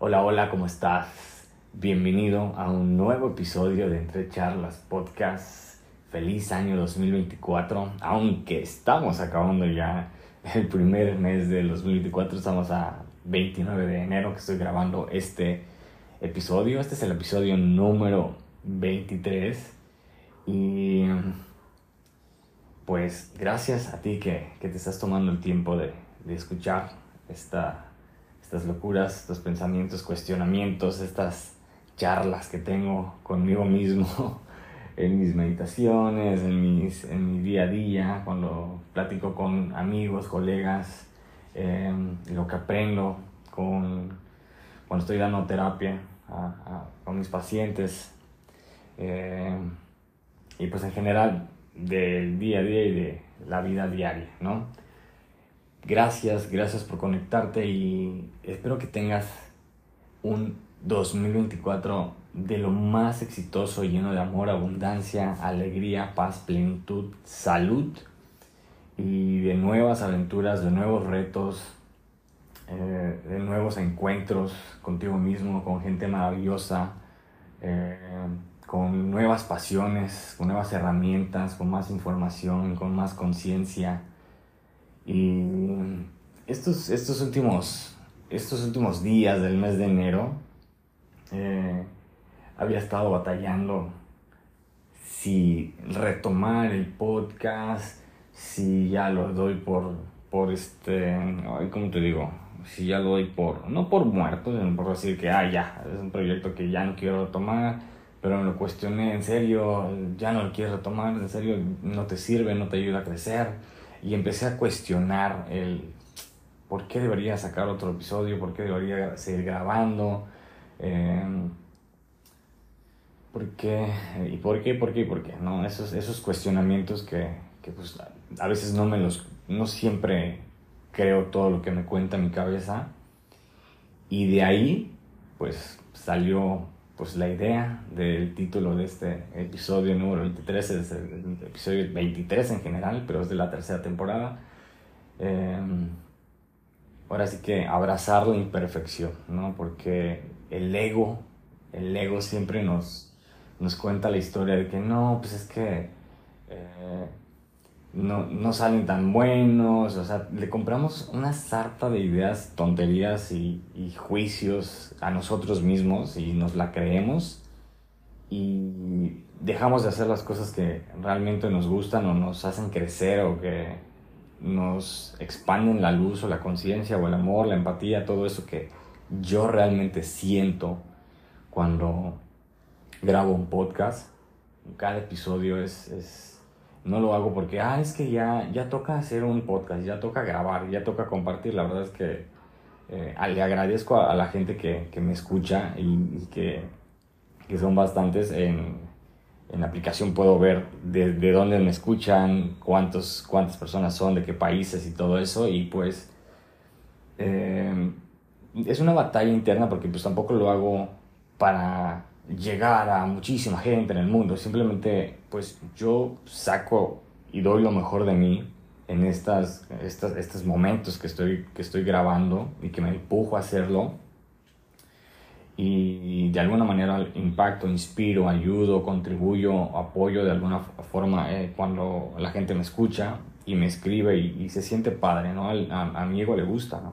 Hola, hola, ¿cómo estás? Bienvenido a un nuevo episodio de Entre Charlas Podcast. Feliz año 2024, aunque estamos acabando ya el primer mes del 2024, estamos a 29 de enero que estoy grabando este episodio. Este es el episodio número 23 y pues gracias a ti que, que te estás tomando el tiempo de, de escuchar esta estas locuras, estos pensamientos, cuestionamientos, estas charlas que tengo conmigo mismo en mis meditaciones, en, mis, en mi día a día, cuando platico con amigos, colegas, em, lo que aprendo con, cuando estoy dando terapia a, con mis pacientes em, y pues en general del día a día y de la vida diaria, ¿no? Gracias, gracias por conectarte y espero que tengas un 2024 de lo más exitoso, lleno de amor, abundancia, alegría, paz, plenitud, salud y de nuevas aventuras, de nuevos retos, eh, de nuevos encuentros contigo mismo, con gente maravillosa, eh, con nuevas pasiones, con nuevas herramientas, con más información, con más conciencia y estos, estos, últimos, estos últimos días del mes de enero eh, había estado batallando si retomar el podcast, si ya lo doy por, por este, ¿cómo te digo? Si ya lo doy por, no por muerto, sino por decir que, ah, ya, es un proyecto que ya no quiero retomar, pero me lo cuestioné, en serio, ya no lo quieres retomar, en serio, no te sirve, no te ayuda a crecer y empecé a cuestionar el por qué debería sacar otro episodio, por qué debería seguir grabando, em, por qué, y por qué, por qué, por qué, ¿no? Esos, esos cuestionamientos que, que pues, a veces no me los, no siempre creo todo lo que me cuenta mi cabeza, y de ahí, pues, salió pues la idea del título de este episodio número 23 es el episodio 23 en general, pero es de la tercera temporada. Em, ahora sí que abrazar la imperfección, ¿no? Porque el ego, el ego siempre nos, nos cuenta la historia de que no, pues es que eh, no, no, salen tan buenos, o sea, le compramos una sarta de ideas, tonterías y, y, juicios a nosotros mismos y nos la creemos y dejamos de hacer las cosas que realmente nos gustan o nos hacen crecer o que nos expanden la luz o la conciencia o el amor, la empatía, todo eso que yo realmente siento cuando grabo un podcast. Cada episodio es, es no lo hago porque, ah, es que ya, ya toca hacer un podcast, ya toca grabar, ya toca compartir. La verdad es que eh, le agradezco a, la gente que, que me escucha y, que, que, son bastantes. En, en, la aplicación puedo ver de, de, dónde me escuchan, cuántos, cuántas personas son, de qué países y todo eso. Y pues eh, es una batalla interna porque pues tampoco lo hago para llegar a muchísima gente en el mundo. Simplemente, pues yo saco y doy lo mejor de mí en estas, estas, estos momentos que estoy, que estoy grabando y que me empujo a hacerlo. Y de alguna manera impacto, inspiro, ayudo, contribuyo, apoyo de alguna forma eh, cuando la gente me escucha y me escribe y, se siente padre, ¿no? A, a, mi ego le gusta, ¿no?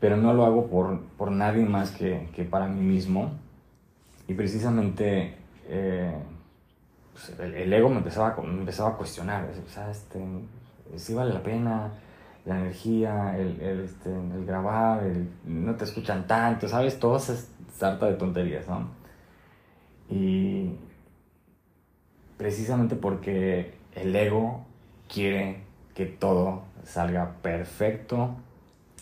Pero no lo hago por, por nadie más que, que para mí mismo y precisamente eh, pues, el, ego me empezaba, me empezaba a cuestionar, o sea, este, si vale la pena la energía, el, el, este, el grabar, el, no te escuchan tanto, ¿sabes? Todo es sarta de tonterías, ¿no? Y precisamente porque el ego quiere que todo salga perfecto,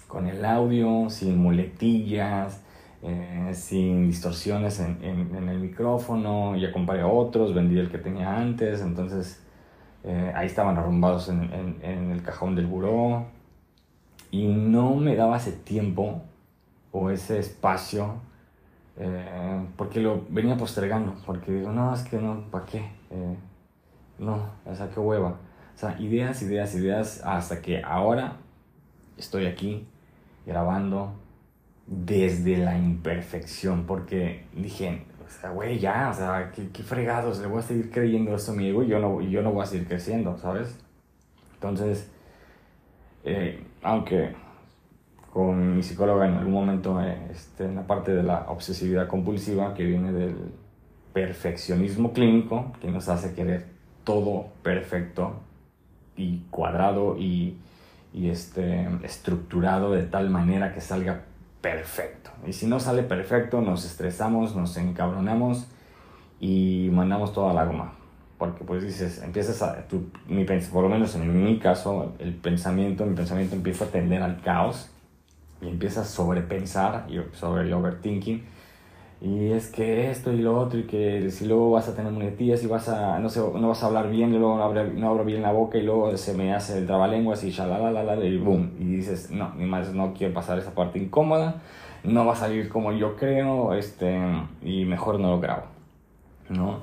con el audio, sin muletillas, eh, sin distorsiones en, en, el micrófono, ya compré otros, vendí el que tenía antes, entonces eh, ahí estaban arrumbados en, en, el cajón del buró y no me daba ese tiempo o ese espacio eh, porque lo venía postergando, porque digo, no, es que no, ¿para qué? no, o sea, qué hueva. O sea, ideas, ideas, ideas, hasta que ahora estoy aquí grabando, desde la imperfección, porque dije, o sea, güey, ya, o sea, qué, qué fregados, le voy a seguir creyendo esto a mi ego y yo no, yo no voy a seguir creciendo, ¿sabes? Entonces, eh, aunque con mi psicóloga en algún momento, eh, este, en la parte de la obsesividad compulsiva, que viene del perfeccionismo clínico, que nos hace querer todo perfecto y cuadrado y, y este, estructurado de tal manera que salga perfecto. Y si no sale perfecto, nos estresamos, nos encabronamos y mandamos toda la goma. Porque pues dices, empiezas a, tu, mi, por lo menos en mi caso, el pensamiento, mi pensamiento empieza a tender al caos y empieza a sobrepensar sobre el overthinking y es que esto y lo otro y que si luego vas a tener muletillas y vas a no sé no vas a hablar bien y luego no abro, no abro bien la boca y luego se me hace el trabalenguas y la y boom y dices no ni más no quiero pasar esa parte incómoda no va a salir como yo creo este y mejor no lo grabo no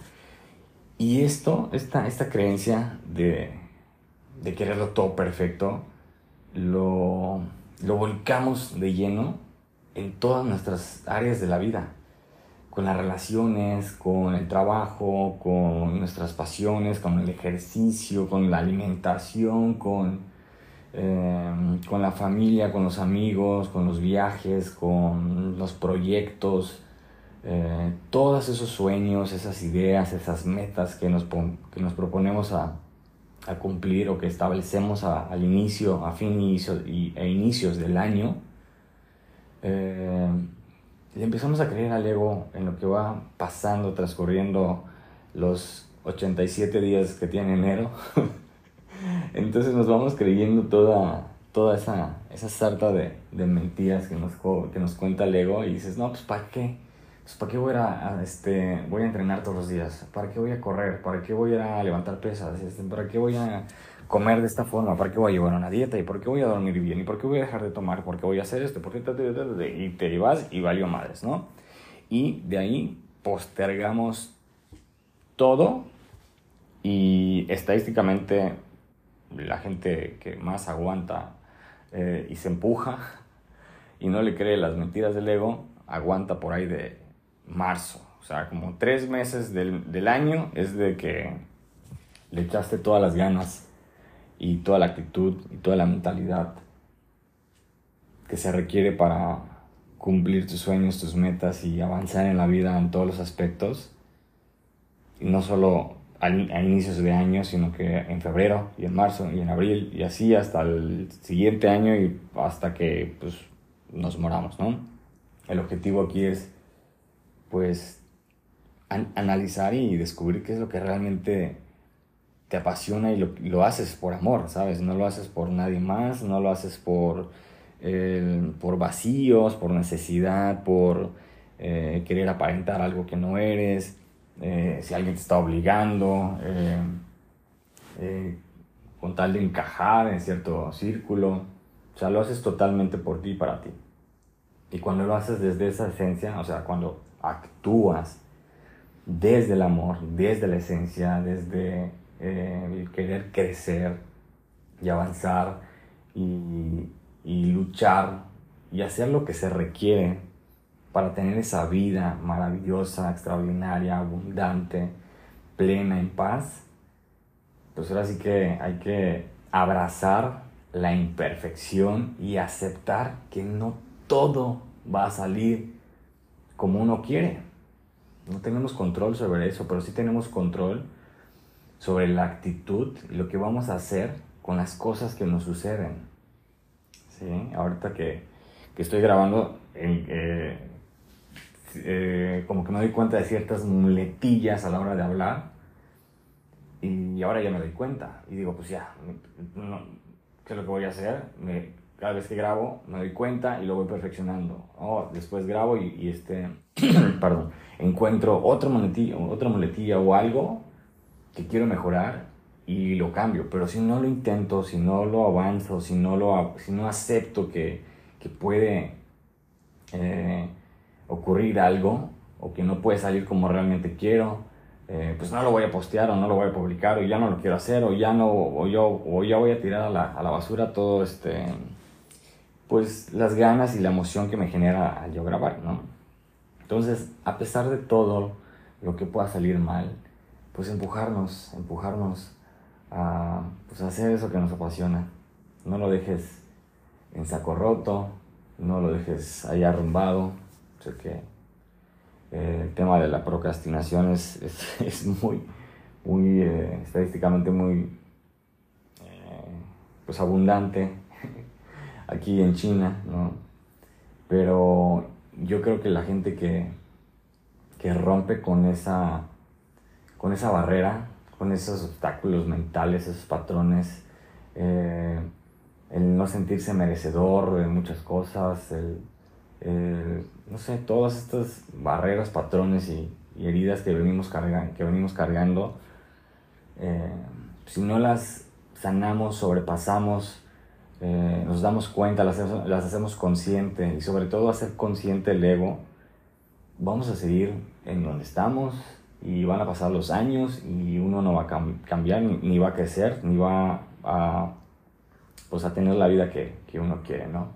y esto esta esta creencia de de quererlo todo perfecto lo lo volcamos de lleno en todas nuestras áreas de la vida con las relaciones, con el trabajo, con nuestras pasiones, con el ejercicio, con la alimentación, con, em, con la familia, con los amigos, con los viajes, con los proyectos, eh, todos esos sueños, esas ideas, esas metas que nos, que nos proponemos a, a, cumplir o que establecemos al inicio, a fin inicio, y, e inicios del año. Eh, y empezamos a creer al ego en lo que va pasando, transcurriendo los 87 días que tiene enero. Entonces nos vamos creyendo toda, toda esa, esa sarta de, de mentiras que nos, que nos cuenta el ego y dices, no, pues ¿para qué? Pues, ¿Para qué voy a, este, voy a entrenar todos los días? ¿Para qué voy a correr? ¿Para qué voy a levantar pesas? Este, ¿Para qué voy a comer de esta forma? ¿Para qué voy a llevar una dieta? ¿Y por qué voy a dormir bien? ¿Y por qué voy a dejar de tomar? ¿Por qué voy a hacer esto? ¿Por qué y te vas y valió madres, ¿no? Y de ahí postergamos todo y estadísticamente la gente que más aguanta eh, y se empuja y no le cree las mentiras del ego, aguanta por ahí de marzo. O sea, como tres meses del, del año es de que le echaste todas las ganas y toda la actitud y toda la mentalidad que se requiere para cumplir tus sueños, tus metas y avanzar en la vida en todos los aspectos. Y no solo a, inicios de año, sino que en febrero y en marzo y en abril y así hasta el siguiente año y hasta que pues, nos moramos, ¿no? El objetivo aquí es pues analizar y descubrir qué es lo que realmente te apasiona y lo, haces por amor, ¿sabes? No lo haces por nadie más, no lo haces por, por vacíos, por necesidad, por eh, querer aparentar algo que no eres, eh, si alguien te está obligando, eh, con tal de encajar en cierto círculo. O sea, lo haces totalmente por ti y para ti. Y cuando lo haces desde esa esencia, o sea, cuando actúas desde el amor, desde la esencia, desde eh, el querer crecer y avanzar y, luchar y hacer lo que se requiere para tener esa vida maravillosa, extraordinaria, abundante, plena, en paz, pues ahora sí que hay que abrazar la imperfección y aceptar que no todo va a salir como uno quiere. No tenemos control sobre eso, pero sí tenemos control sobre la actitud y lo que vamos a hacer con las cosas que nos suceden. ¿Sí? Ahorita que, que estoy grabando, eh, eh, como que me doy cuenta de ciertas muletillas a la hora de hablar y ahora ya me doy cuenta y digo, pues ya, ¿qué es lo que voy a hacer? Cada vez que grabo me doy cuenta y lo voy perfeccionando. Oh, después grabo y, y este, perdón, encuentro otra muletilla, otra muletilla o algo que quiero mejorar y lo cambio, pero si no lo intento, si no lo avanzo, si no, lo, si no acepto que, que puede eh, ocurrir algo o que no puede salir como realmente quiero, eh, pues no lo voy a postear o no lo voy a publicar o ya no lo quiero hacer o ya no o yo o ya voy a tirar a la, a la basura todo este pues las ganas y la emoción que me genera al yo grabar, ¿no? Entonces, a pesar de todo lo que pueda salir mal, pues empujarnos, empujarnos a pues, hacer eso que nos apasiona. No lo dejes en saco roto, no lo dejes ahí arrumbado. Sé que eh, el tema de la procrastinación es, es, muy, muy eh, estadísticamente muy eh, pues abundante aquí en China, ¿no? Pero yo creo que la gente que, que rompe con esa, con esa barrera, con esos obstáculos mentales, esos patrones, eh, el no sentirse merecedor de muchas cosas, el, no sé, todas estas barreras, patrones y, heridas que venimos, que venimos cargando, eh, si no las sanamos, sobrepasamos, eh, nos damos cuenta, las, las hacemos consciente y sobre todo hacer consciente el ego, vamos a seguir en donde estamos y van a pasar los años y uno no va a cambiar, ni, va a crecer, ni va a, pues a tener la vida que, que uno quiere, ¿no?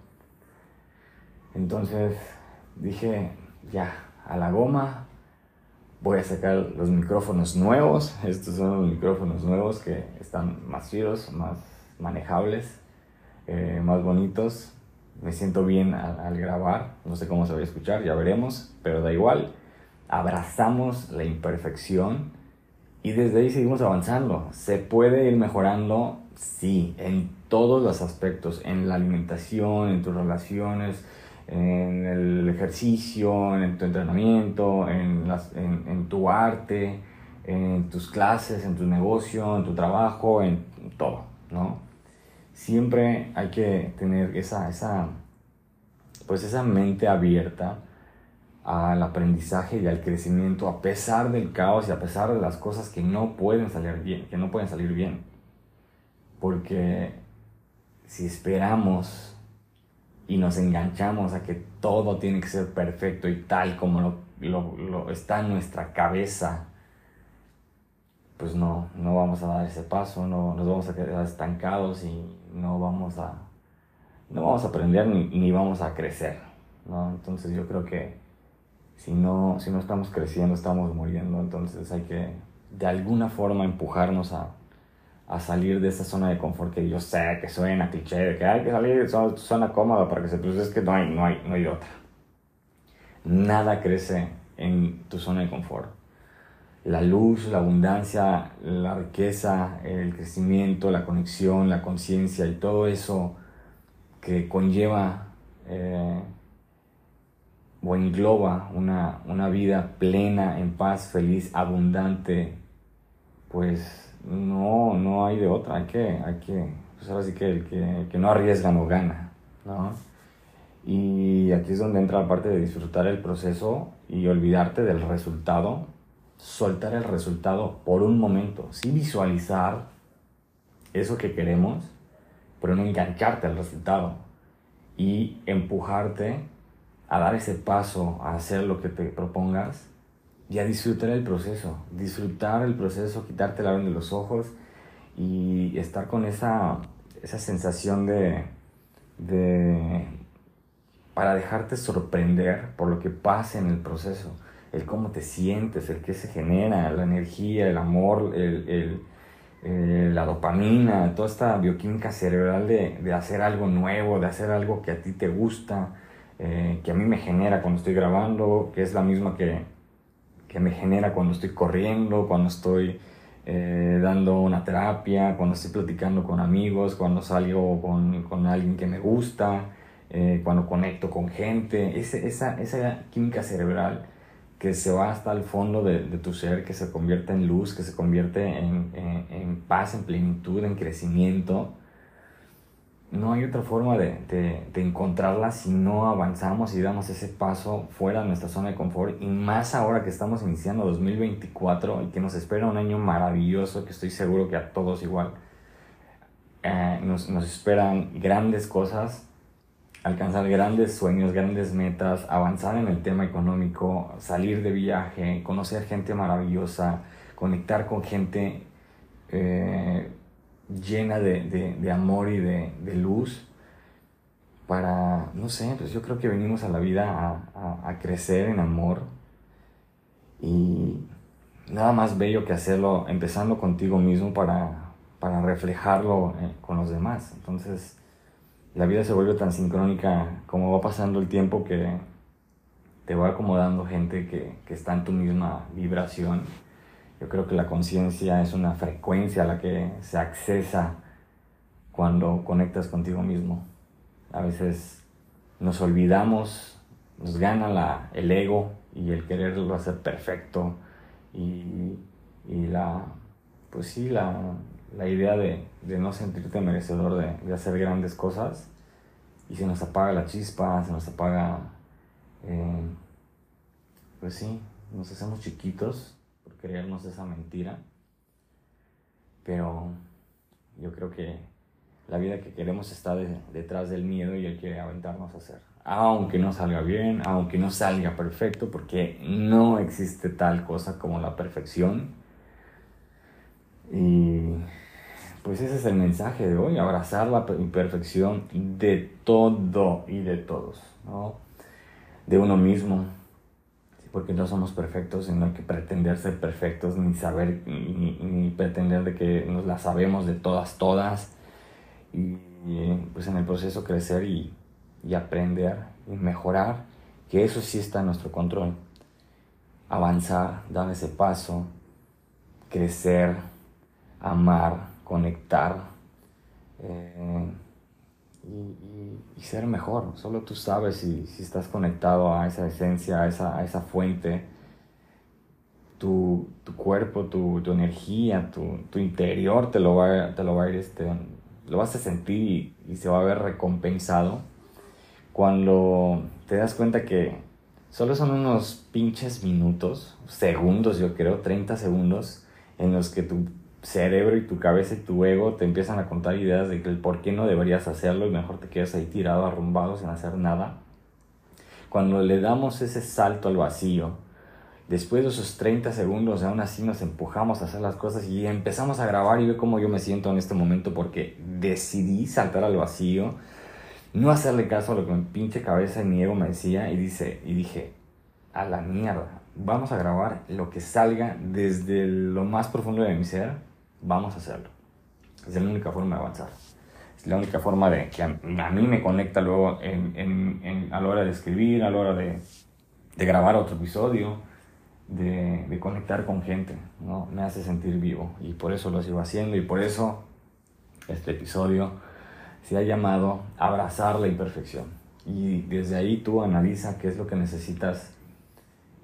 Entonces dije, ya, a la goma, voy a sacar los micrófonos nuevos. Estos son los micrófonos nuevos que están más chidos, más manejables. Eh, más bonitos. Me siento bien al, grabar. No sé cómo se va a escuchar, ya veremos, pero da igual. Abrazamos la imperfección y desde ahí seguimos avanzando. ¿Se puede ir mejorando? Sí, en todos los aspectos, en la alimentación, en tus relaciones, en el ejercicio, en tu entrenamiento, en, las, en, tu arte, en tus clases, en tu negocio, en tu trabajo, en todo, ¿no? siempre hay que tener esa, esa, pues esa mente abierta al aprendizaje y al crecimiento a pesar del caos y a pesar de las cosas que no pueden salir bien, que no pueden salir bien. Porque si esperamos y nos enganchamos a que todo tiene que ser perfecto y tal como lo, lo está en nuestra cabeza, pues no, no vamos a dar ese paso, no, nos vamos a quedar estancados y no vamos a, no vamos a aprender ni, vamos a crecer, ¿no? Entonces yo creo que si no, si no estamos creciendo, estamos muriendo, entonces hay que de alguna forma empujarnos a, a salir de esa zona de confort que yo sé que suena cliché, de que hay que salir de zona, zona cómoda para que se... Pues es que no hay, no hay, no hay otra. Nada crece en tu zona de confort la luz, la abundancia, la riqueza, el crecimiento, la conexión, la conciencia y todo eso que conlleva eh, o engloba una, una, vida plena, en paz, feliz, abundante, pues no, no hay de otra. Hay que, hay que, pues ahora sí que el que, que no arriesga no gana, ¿no? Y aquí es donde entra la parte de disfrutar el proceso y olvidarte del resultado soltar el resultado por un momento, sí visualizar eso que queremos, pero no engancharte al resultado y empujarte a dar ese paso, a hacer lo que te propongas y a disfrutar el proceso, disfrutar el proceso, quitarte la venda de los ojos y estar con esa, esa sensación de, de, para dejarte sorprender por lo que pase en el proceso el cómo te sientes, el qué se genera, la energía, el amor, el, eh, la dopamina, toda esta bioquímica cerebral de, de, hacer algo nuevo, de hacer algo que a ti te gusta, eh, que a mí me genera cuando estoy grabando, que es la misma que, que me genera cuando estoy corriendo, cuando estoy eh, dando una terapia, cuando estoy platicando con amigos, cuando salgo con, con alguien que me gusta, cuando conecto con gente, ese, esa, esa química cerebral que se va hasta el fondo de, tu ser, que se convierte en luz, que se convierte en, paz, en plenitud, en crecimiento. No hay otra forma de, de, encontrarla si no avanzamos y damos ese paso fuera de nuestra zona de confort. Y más ahora que estamos iniciando 2024 y que nos espera un año maravilloso, que estoy seguro que a todos igual eh, nos, nos esperan grandes cosas alcanzar grandes sueños, grandes metas, avanzar en el tema económico, salir de viaje, conocer gente maravillosa, conectar con gente eh, llena de, amor y de, luz, para, no sé, pues yo creo que venimos a la vida a, crecer en amor y nada más bello que hacerlo empezando contigo mismo para, para reflejarlo eh, con los demás. Entonces, la vida se vuelve tan sincrónica como va pasando el tiempo que te va acomodando gente que, que está en tu misma vibración. Yo creo que la conciencia es una frecuencia a la que se accesa cuando conectas contigo mismo. A veces nos olvidamos, nos gana la, el ego y el quererlo hacer perfecto y, y la, pues sí, la, la idea de, de, no sentirte merecedor de, de, hacer grandes cosas y se nos apaga la chispa, se nos apaga, eh, pues sí, nos hacemos chiquitos creernos esa mentira, pero yo creo que la vida que queremos está detrás del miedo y Él quiere aventarnos a hacer. Aunque no salga bien, aunque no salga perfecto, porque no existe tal cosa como la perfección. Y pues ese es el mensaje de hoy, abrazar la imperfección de todo y de todos, ¿no? De uno mismo, porque no somos perfectos no hay que pretender ser perfectos, ni saber, ni, ni pretender de que nos la sabemos de todas, todas y pues en el proceso crecer y, y aprender y mejorar, que eso sí está en nuestro control. Avanzar, dar ese paso, crecer, amar, conectar eh, y, y, ser mejor. Solo tú sabes si, si, estás conectado a esa esencia, a esa, a esa fuente. Tu, tu cuerpo, tu, tu energía, tu, tu, interior te lo va, te lo va a ir este, lo vas a sentir y, se va a ver recompensado cuando te das cuenta que solo son unos pinches minutos, segundos yo creo, 30 segundos, en los que tu cerebro y tu cabeza y tu ego te empiezan a contar ideas de que el por qué no deberías hacerlo y mejor te quedas ahí tirado, arrumbado, sin hacer nada. Cuando le damos ese salto al vacío, después de esos 30 segundos, aún así nos empujamos a hacer las cosas y empezamos a grabar y ver cómo yo me siento en este momento porque decidí saltar al vacío, no hacerle caso a lo que mi pinche cabeza y mi ego me decía y, dice, y dije, a la mierda, vamos a grabar lo que salga desde lo más profundo de mi ser, vamos a hacerlo. Es la única forma de avanzar. Es la única forma de que a, mí me conecta luego en, en, a la hora de escribir, a la hora de, de grabar otro episodio de, de, conectar con gente, ¿no? Me hace sentir vivo y por eso lo sigo haciendo y por eso este episodio se ha llamado Abrazar la imperfección. Y desde ahí tú analiza qué es lo que necesitas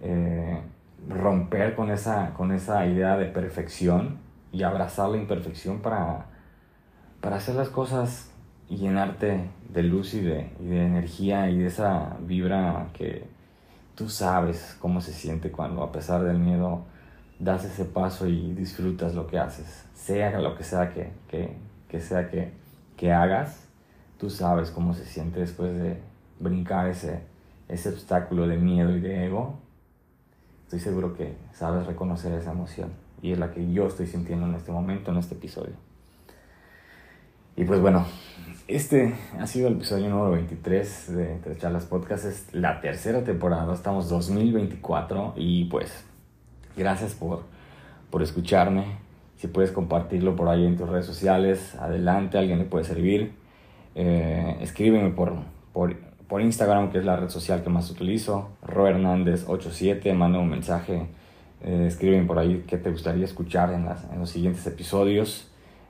eh, romper con esa, con esa idea de perfección y abrazar la imperfección para, para hacer las cosas y llenarte de luz y de, de energía y de esa vibra que, tú sabes cómo se siente cuando a pesar del miedo das ese paso y disfrutas lo que haces. Sea lo que sea que, que, que sea que, que, hagas, tú sabes cómo se siente después de brincar ese, ese obstáculo de miedo y de ego. Estoy seguro que sabes reconocer esa emoción y es la que yo estoy sintiendo en este momento, en este episodio. Y pues bueno, este ha sido el episodio número 23 de Tres Charlas Podcast. Es la tercera temporada, estamos 2024 y pues gracias por, por escucharme. Si puedes compartirlo por ahí en tus redes sociales, adelante, alguien le puede servir. Eh, escríbeme por, por, por, Instagram, que es la red social que más utilizo, Ro Hernández87, manda un mensaje, eh, escríbeme por ahí qué te gustaría escuchar en, los siguientes episodios.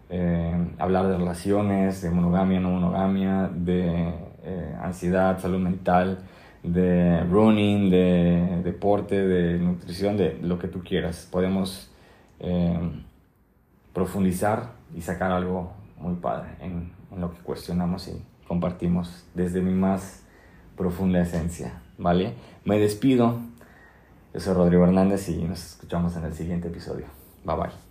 Eh, hablar de relaciones, de monogamia, no monogamia, de eh, ansiedad, salud mental, de running, de deporte, de nutrición, de lo que tú quieras. Podemos profundizar y sacar algo muy padre en, lo que cuestionamos y compartimos desde mi más profunda esencia, ¿vale? Me despido. Yo soy Rodrigo Hernández y nos escuchamos en el siguiente episodio. Bye bye.